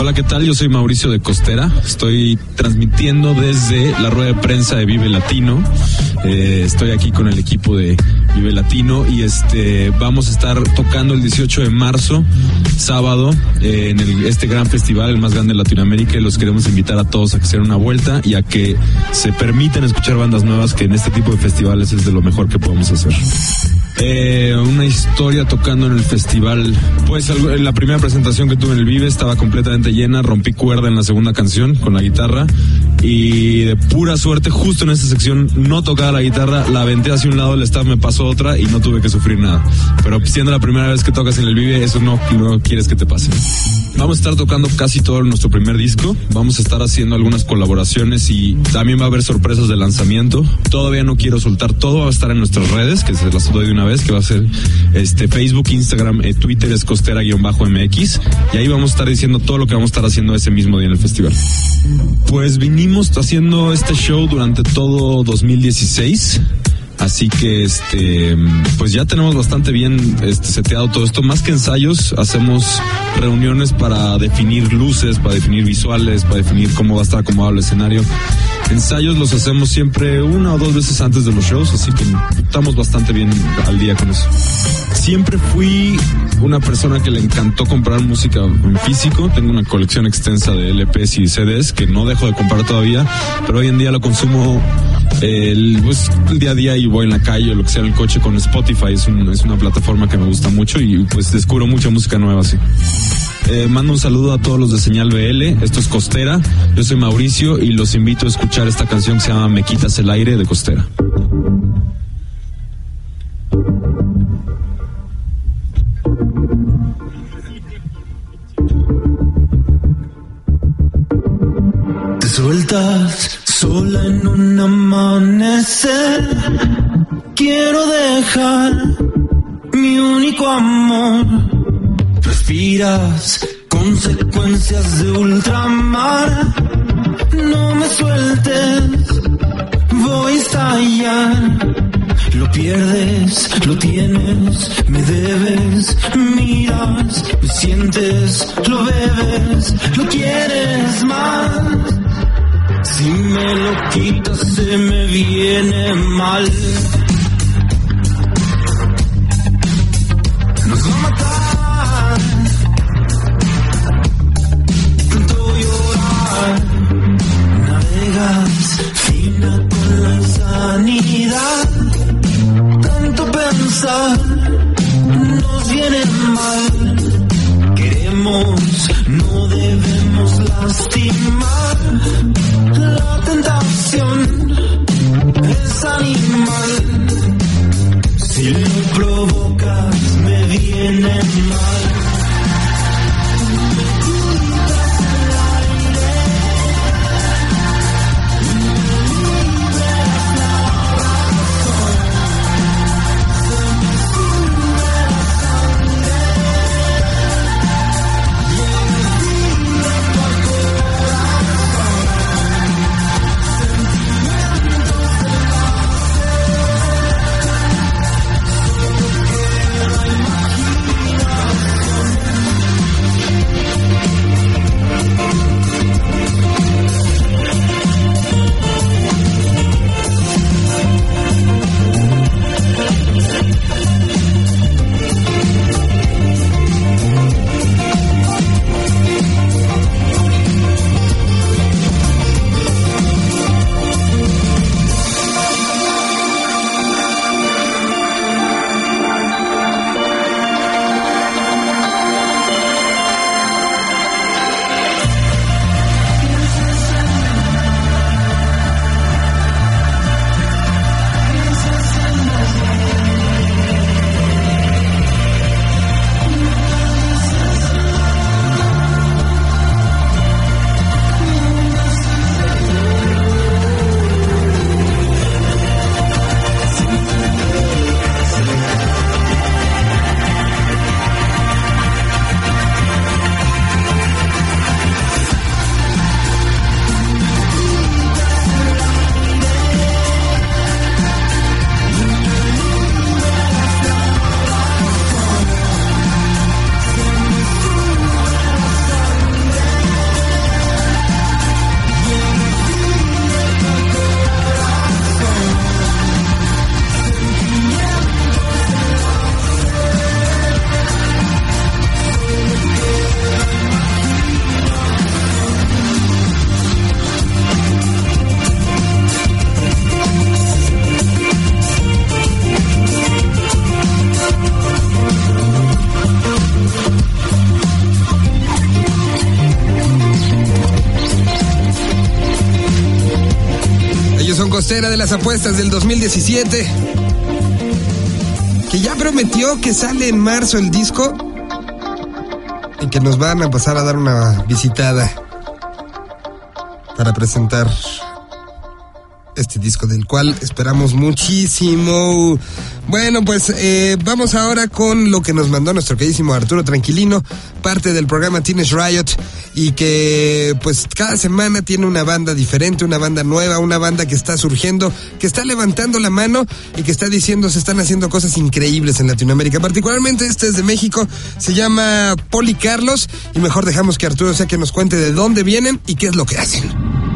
Hola, ¿qué tal? Yo soy Mauricio de Costera. Estoy transmitiendo desde la rueda de prensa de Vive Latino. Eh, estoy aquí con el equipo de Vive Latino y este vamos a estar tocando el 18 de marzo, sábado, en el- este gran festival, el más grande de Latinoamérica. Y los queremos invitar a todos a que se den una vuelta y a que se permitan escuchar bandas nuevas, que en este tipo de festivales es de lo mejor que podemos hacer. Eh, una historia tocando en el festival. Pues en la primera presentación que tuve en el Vive estaba completamente llena, rompí cuerda en la segunda canción con la guitarra y de pura suerte justo en esa sección no tocaba la guitarra, la aventé hacia un lado, el staff me pasó otra y no tuve que sufrir nada. Pero siendo la primera vez que tocas en el Vive, eso no, no quieres que te pase. Vamos a estar tocando casi todo nuestro primer disco, vamos a estar haciendo algunas colaboraciones y también va a haber sorpresas de lanzamiento. Todavía no quiero soltar todo, va a estar en nuestras redes, que se las doy de una vez, que va a ser este Facebook, Instagram, eh, Twitter es costera-mx y ahí vamos a estar diciendo todo lo que vamos a estar haciendo ese mismo día en el festival. Pues vinimos haciendo este show durante todo 2016. Así que este pues ya tenemos bastante bien este seteado todo esto, más que ensayos, hacemos reuniones para definir luces, para definir visuales, para definir cómo va a estar acomodado el escenario. Ensayos los hacemos siempre una o dos veces antes de los shows, así que estamos bastante bien al día con eso. Siempre fui una persona que le encantó comprar música en físico. Tengo una colección extensa de LPs y CDs que no dejo de comprar todavía, pero hoy en día lo consumo el, pues, día a día y voy en la calle o lo que sea en el coche con Spotify. Es, un- es una plataforma que me gusta mucho y pues descubro mucha música nueva así. Eh, mando un saludo a todos los de Señal BL. Esto es Costera. Yo soy Mauricio y los invito a escuchar esta canción que se llama Me quitas el aire de Costera. Te sueltas sola en un amanecer. Quiero dejar mi único amor. Respiras consecuencias de ultramar. No me sueltes, voy a estallar. Lo pierdes, lo tienes, me debes, miras, me sientes, lo bebes, lo quieres más. Si me lo quitas se me viene mal. Nos va a matar. Tanto llorar. Navegas fina con la insanidad. Tanto pensar nos viene mal. Queremos, no debemos lastimar. Apuestas del 2017, que ya prometió que sale en marzo el disco y que nos van a pasar a dar una visitada para presentar este disco del cual esperamos muchísimo. Bueno, pues eh, vamos ahora con lo que nos mandó nuestro queridísimo Arturo Tranquilino, parte del programa Teenage Riot y que pues cada semana tiene una banda diferente, una banda nueva, una banda que está surgiendo, que está levantando la mano y que está diciendo se están haciendo cosas increíbles en Latinoamérica. Particularmente este es de México, se llama Poli Carlos y mejor dejamos que Arturo sea que nos cuente de dónde vienen y qué es lo que hacen.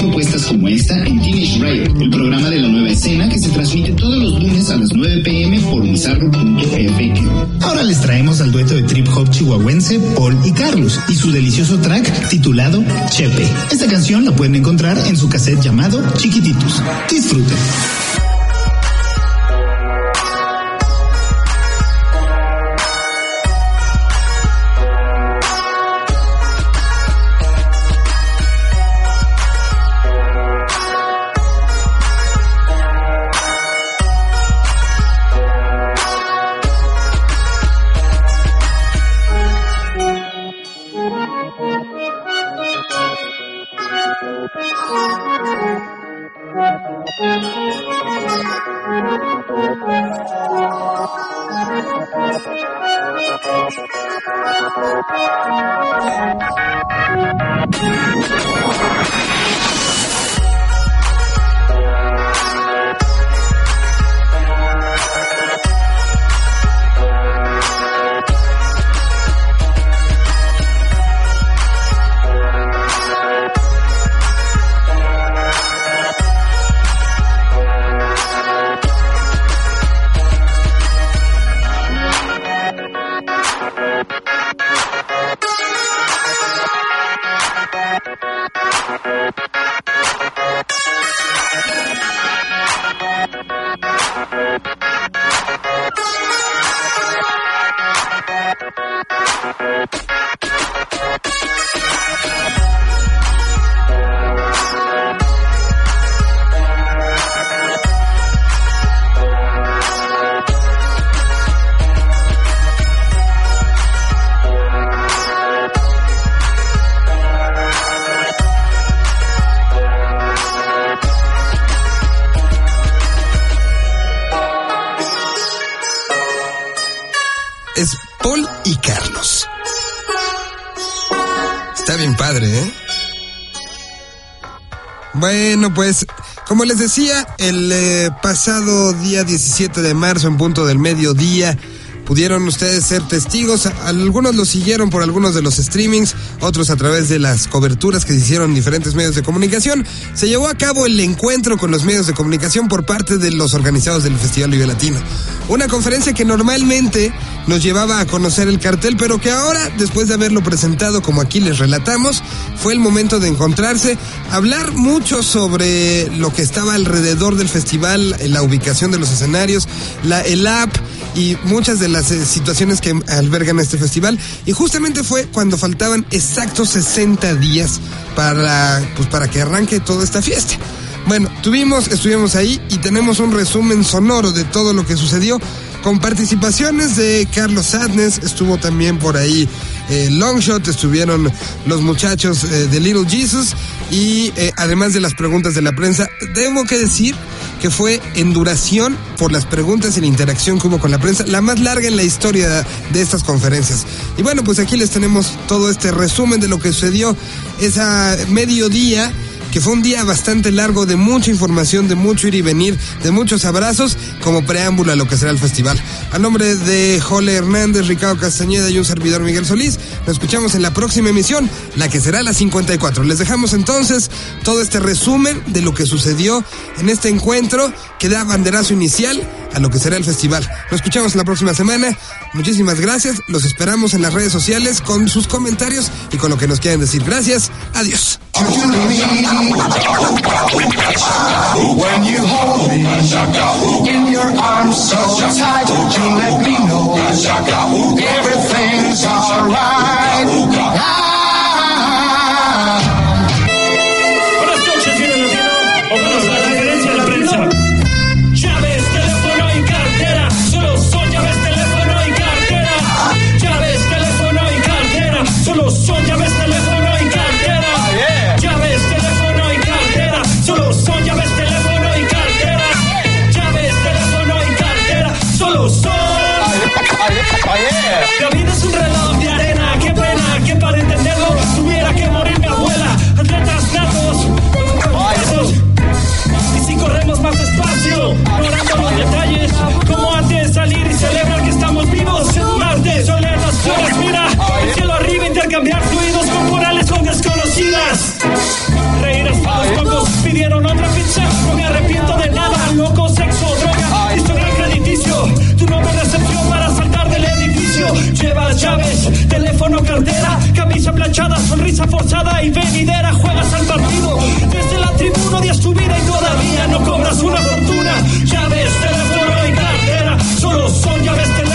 Propuestas como esta en Teenage Riot, el programa de la nueva escena que se transmite todos los lunes a las 9 pm por bizarro.fm. Ahora les traemos al dueto de trip hop chihuahuense Paul y Carlos y su delicioso track titulado Chepe. Esta canción la pueden encontrar en su cassette llamado Chiquititos. Disfruten. Es Bueno, pues, como les decía, el eh, pasado día 17 de marzo, en punto del mediodía, pudieron ustedes ser testigos. Algunos lo siguieron por algunos de los streamings, otros a través de las coberturas que se hicieron en diferentes medios de comunicación. Se llevó a cabo el encuentro con los medios de comunicación por parte de los organizados del Festival Vive Latino. Una conferencia que normalmente nos llevaba a conocer el cartel, pero que ahora, después de haberlo presentado como aquí les relatamos, fue el momento de encontrarse, hablar mucho sobre lo que estaba alrededor del festival, la ubicación de los escenarios, la, el app y muchas de las eh, situaciones que albergan este festival. Y justamente fue cuando faltaban exactos 60 días para, pues, para que arranque toda esta fiesta. Bueno, tuvimos, estuvimos ahí y tenemos un resumen sonoro de todo lo que sucedió con participaciones de Carlos Sadness, estuvo también por ahí eh, Longshot, estuvieron los muchachos eh, de Little Jesus y eh, además de las preguntas de la prensa, debo que decir que fue en duración por las preguntas y la interacción que hubo con la prensa, la más larga en la historia de estas conferencias. Y bueno, pues aquí les tenemos todo este resumen de lo que sucedió esa mediodía que fue un día bastante largo de mucha información, de mucho ir y venir, de muchos abrazos, como preámbulo a lo que será el festival. A nombre de Jole Hernández, Ricardo Castañeda y un servidor Miguel Solís, nos escuchamos en la próxima emisión, la que será la 54. Les dejamos entonces todo este resumen de lo que sucedió en este encuentro que da banderazo inicial a lo que será el festival. Nos escuchamos la próxima semana. Muchísimas gracias. Los esperamos en las redes sociales con sus comentarios y con lo que nos quieran decir. Gracias. Adiós. When you hold me in your arms so tight, you let me know everything's alright. Cartera, camisa planchada, sonrisa forzada y venidera, juegas al partido, desde la tribuna odias tu vida y todavía no cobras una fortuna, llaves, teléfono y cartera, solo son llaves, teléfono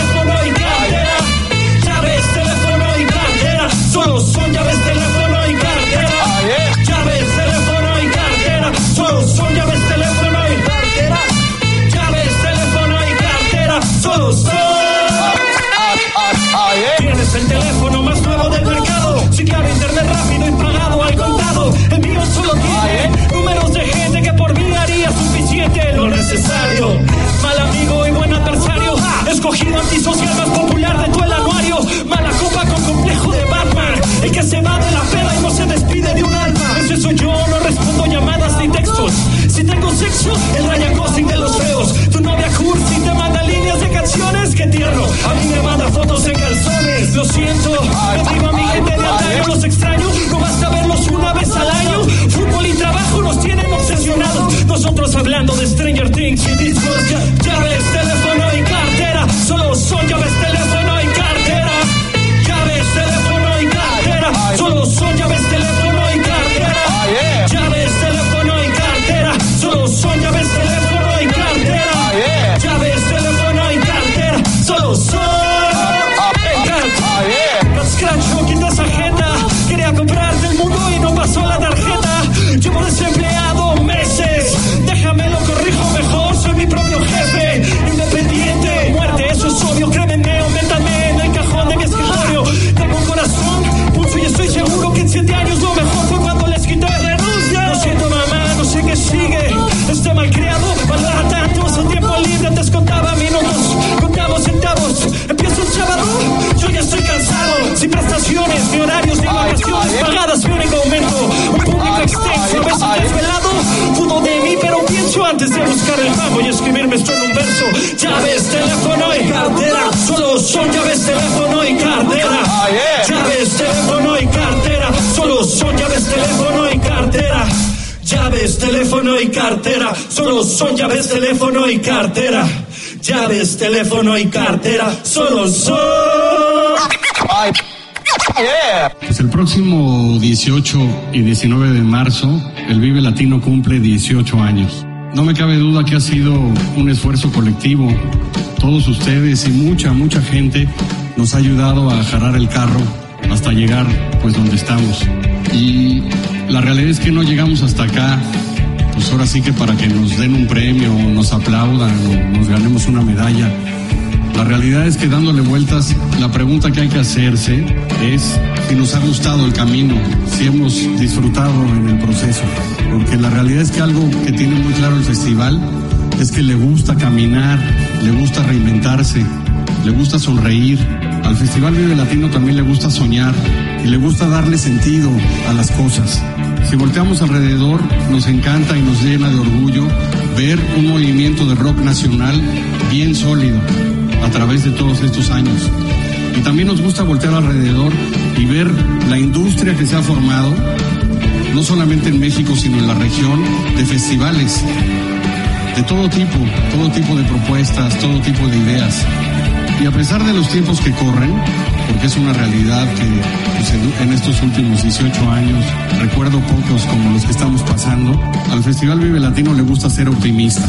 antes de buscar el pago y escribirme esto en un verso. Llaves, teléfono y cartera. Solo son llaves, teléfono y cartera. Llaves, teléfono y cartera. Solo son llaves, teléfono y cartera. Llaves, teléfono y cartera. Solo son llaves, teléfono y cartera. Llaves, teléfono y cartera. Solo son. Pues el próximo 18 y 19 de marzo, el Vive Latino cumple 18 años. No me cabe duda que ha sido un esfuerzo colectivo. Todos ustedes y mucha, mucha gente nos ha ayudado a jarar el carro hasta llegar pues donde estamos. Y la realidad es que no llegamos hasta acá, pues ahora sí que para que nos den un premio, nos aplaudan, o nos ganemos una medalla. La realidad es que dándole vueltas, la pregunta que hay que hacerse es si nos ha gustado el camino, si hemos disfrutado en el proceso. Porque la realidad es que algo que tiene muy claro el festival es que le gusta caminar, le gusta reinventarse, le gusta sonreír. Al Festival Vive Latino también le gusta soñar y le gusta darle sentido a las cosas. Si volteamos alrededor, nos encanta y nos llena de orgullo ver un movimiento de rock nacional bien sólido a través de todos estos años. Y también nos gusta voltear alrededor y ver la industria que se ha formado, solamente en México, sino en la región, de festivales de todo tipo, todo tipo de propuestas, todo tipo de ideas. Y a pesar de los tiempos que corren, porque es una realidad que pues, en, estos últimos 18 años recuerdo pocos como los que estamos pasando, al Festival Vive Latino le gusta ser optimista,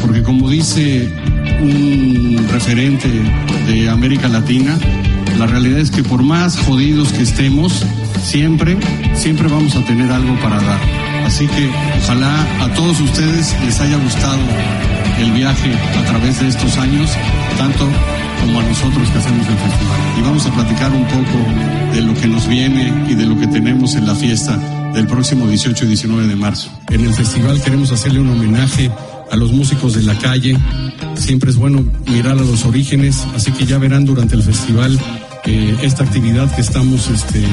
porque como dice un referente de América Latina, la realidad es que por más jodidos que estemos, siempre, siempre vamos a tener algo para dar. Así que ojalá a todos ustedes les haya gustado el viaje a través de estos años, tanto como a nosotros que hacemos el festival. Y vamos a platicar un poco de lo que nos viene y de lo que tenemos en la fiesta del próximo 18 y 19 de marzo. En el festival queremos hacerle un homenaje a los músicos de la calle. Siempre es bueno mirar a los orígenes, así que ya verán durante el festival eh, esta actividad que estamos este,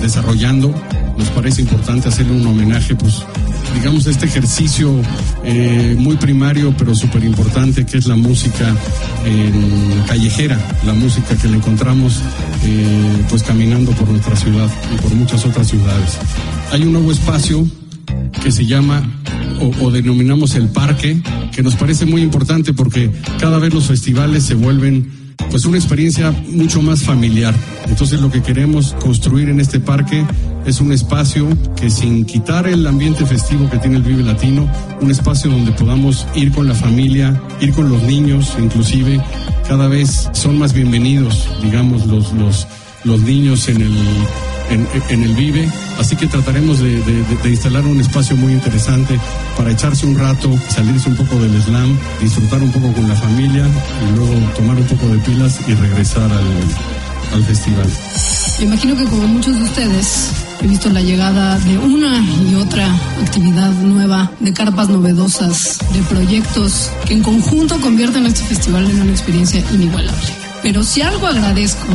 desarrollando. Nos parece importante hacerle un homenaje, pues, digamos, a este ejercicio eh, muy primario, pero súper importante, que es la música callejera, la música que le encontramos, eh, pues, caminando por nuestra ciudad y por muchas otras ciudades. Hay un nuevo espacio que se llama o, denominamos el parque, que nos parece muy importante porque cada vez los festivales se vuelven pues una experiencia mucho más familiar. Entonces lo que queremos construir en este parque es un espacio que sin quitar el ambiente festivo que tiene el Vive Latino, un espacio donde podamos ir con la familia, ir con los niños, inclusive cada vez son más bienvenidos, digamos, los, los, los niños en el en, el Vive, así que trataremos de, instalar un espacio muy interesante para echarse un rato, salirse un poco del slam, disfrutar un poco con la familia y luego tomar un poco de pilas y regresar al, al festival. Me imagino que como muchos de ustedes he visto la llegada de una y otra actividad nueva, de carpas novedosas, de proyectos que en conjunto convierten este festival en una experiencia inigualable. Pero si algo agradezco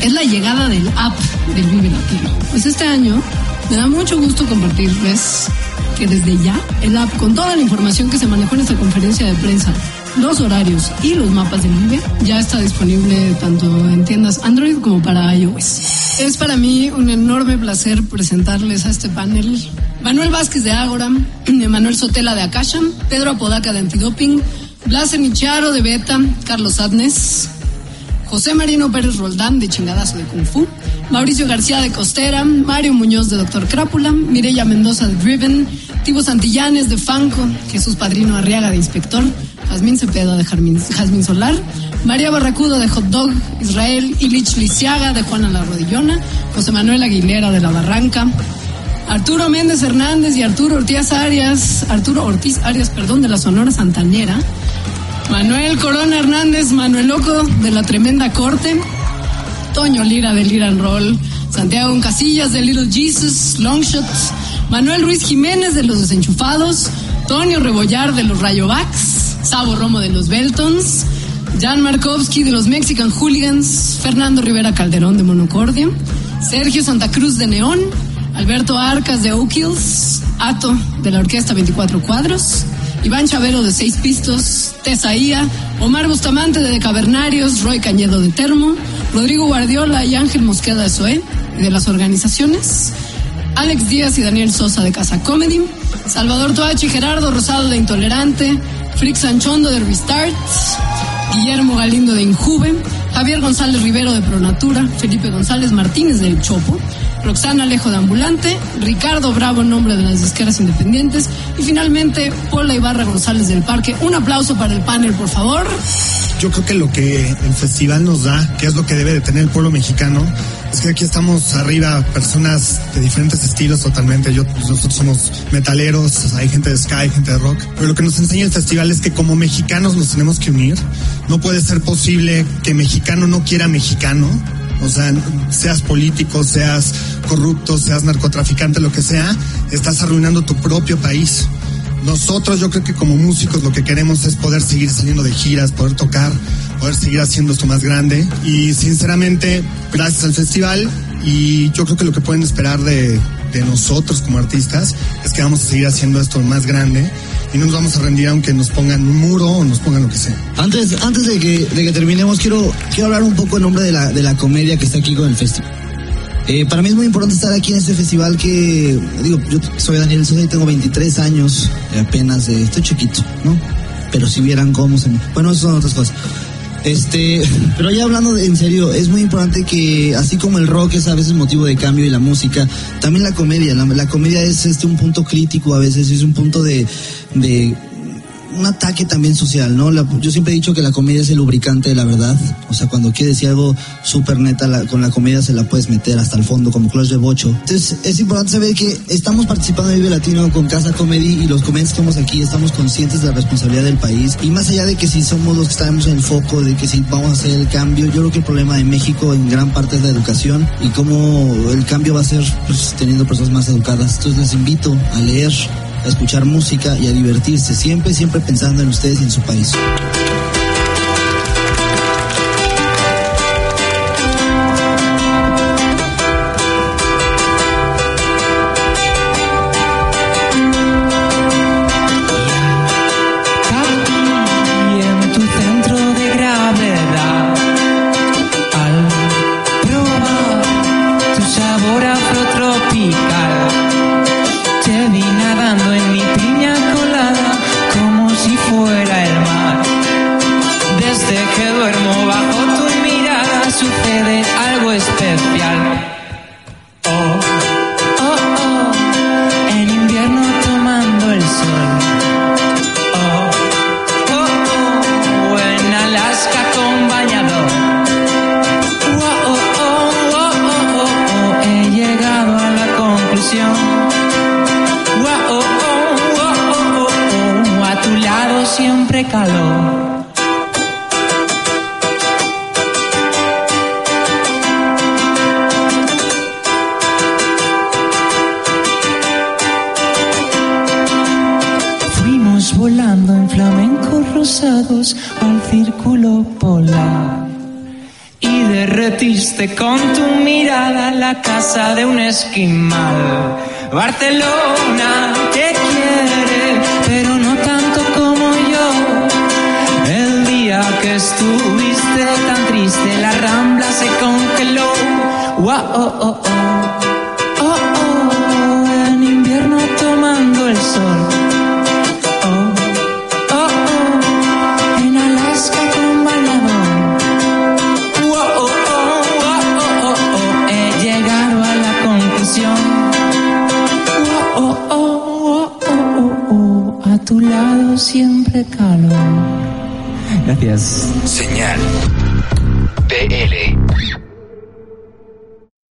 es la llegada del app del Vive Latino. Pues este año me da mucho gusto compartirles que desde ya el app con toda la información que se manejó en esta conferencia de prensa, los horarios y los mapas del Vive ya está disponible tanto en tiendas Android como para iOS. Es para mí un enorme placer presentarles a este panel Manuel Vázquez de Ágora, Manuel Sotela de Akasham, Pedro Apodaca de Antidoping, Blas Nicharo de Beta, Carlos Adnes, José Marino Pérez Roldán de Chingadazo de Kung Fu, Mauricio García de Costera, Mario Muñoz de Doctor Crápula, Mireya Mendoza de Driven, Tibo Santillanes de Fanco, Jesús Padrino Arriaga de Inspector, Jazmín Cepeda de Jazmín Solar, María Barracuda de Hot Dog, Israel Ilich Lisiaga de Juana La Rodillona, José Manuel Aguilera de La Barranca, Arturo Méndez Hernández y Arturo Ortiz Arias, Arturo Ortiz Arias, perdón, de la Sonora Santanera, Manuel Corona Hernández, Manuel Loco de la Tremenda Corte, Toño Lira de Lira and Roll, Santiago Casillas de Little Jesus, Longshots, Manuel Ruiz Jiménez de Los Desenchufados, Tonio Rebollar de los Rayobacks, Sabo Romo de los Beltons, Jan Markovsky de los Mexican Hooligans, Fernando Rivera Calderón de Monocordia, Sergio Santa Cruz de Neón, Alberto Arcas de Oak Hills, Ato de la Orquesta 24 Cuadros, Iván Chavero de Seis Pistos, Tesaía, Omar Bustamante de Cavernarios, Roy Cañedo de Termo, Rodrigo Guardiola y Ángel Mosqueda de SOE, de las organizaciones, Alex Díaz y Daniel Sosa de Casa Comedy, Salvador Toachi y Gerardo Rosado de Intolerante, Frick Sanchondo de Restart, Guillermo Galindo de Injuve, Javier González Rivero de Pronatura, Felipe González Martínez del Chopo, Roxana Alejo de Ambulante, Ricardo Bravo en nombre de las disqueras independientes y finalmente Paula Ibarra González del Parque. Un aplauso para el panel, por favor. Yo creo que lo que el festival nos da, que es lo que debe de tener el pueblo mexicano, es que aquí estamos arriba, personas de diferentes estilos totalmente. Yo, nosotros somos metaleros, hay gente de sky, gente de rock. Pero lo que nos enseña el festival es que como mexicanos nos tenemos que unir. No puede ser posible que mexicano no quiera mexicano. O sea, seas político, seas corrupto, seas narcotraficante, lo que sea, estás arruinando tu propio país. Nosotros yo creo que como músicos lo que queremos es poder seguir saliendo de giras, poder tocar, poder seguir haciendo esto más grande. Y sinceramente, gracias al festival y yo creo que lo que pueden esperar de, de nosotros como artistas es que vamos a seguir haciendo esto más grande y no nos vamos a rendir aunque nos pongan un muro o nos pongan lo que sea. Antes, antes de, que, de que terminemos, quiero, quiero hablar un poco en nombre de la, de la comedia que está aquí con el festival. Eh, para mí es muy importante estar aquí en este festival que, digo, yo soy Daniel Sosa y tengo 23 años, apenas, estoy chiquito, ¿no? Pero si vieran cómo se me... Bueno, eso son otras cosas. Este, pero ya hablando en serio, es muy importante que así como el rock es a veces motivo de cambio y la música, también la comedia, la, la comedia es este un punto crítico a veces, es un punto de, de un ataque también social, ¿no? La, yo siempre he dicho que la comedia es el lubricante de la verdad. O sea, cuando quieres decir algo súper neta, la, con la comedia se la puedes meter hasta el fondo, como Clutch de Bocho. Entonces, es importante saber que estamos participando en Vive Latino con Casa Comedy y los comediantes que estamos aquí estamos conscientes de la responsabilidad del país. Y más allá de que si somos los que estamos en el foco, de que si vamos a hacer el cambio, yo creo que el problema de México en gran parte es la educación y cómo el cambio va a ser pues, teniendo personas más educadas. Entonces, les invito a leer a escuchar música y a divertirse, siempre, siempre pensando en ustedes y en su país. esquimal. Barcelona te quiere, pero no tanto como yo. El día que estuviste tan triste, la rambla se congeló. Oh, oh, oh. siempre calor. Gracias. Señal. De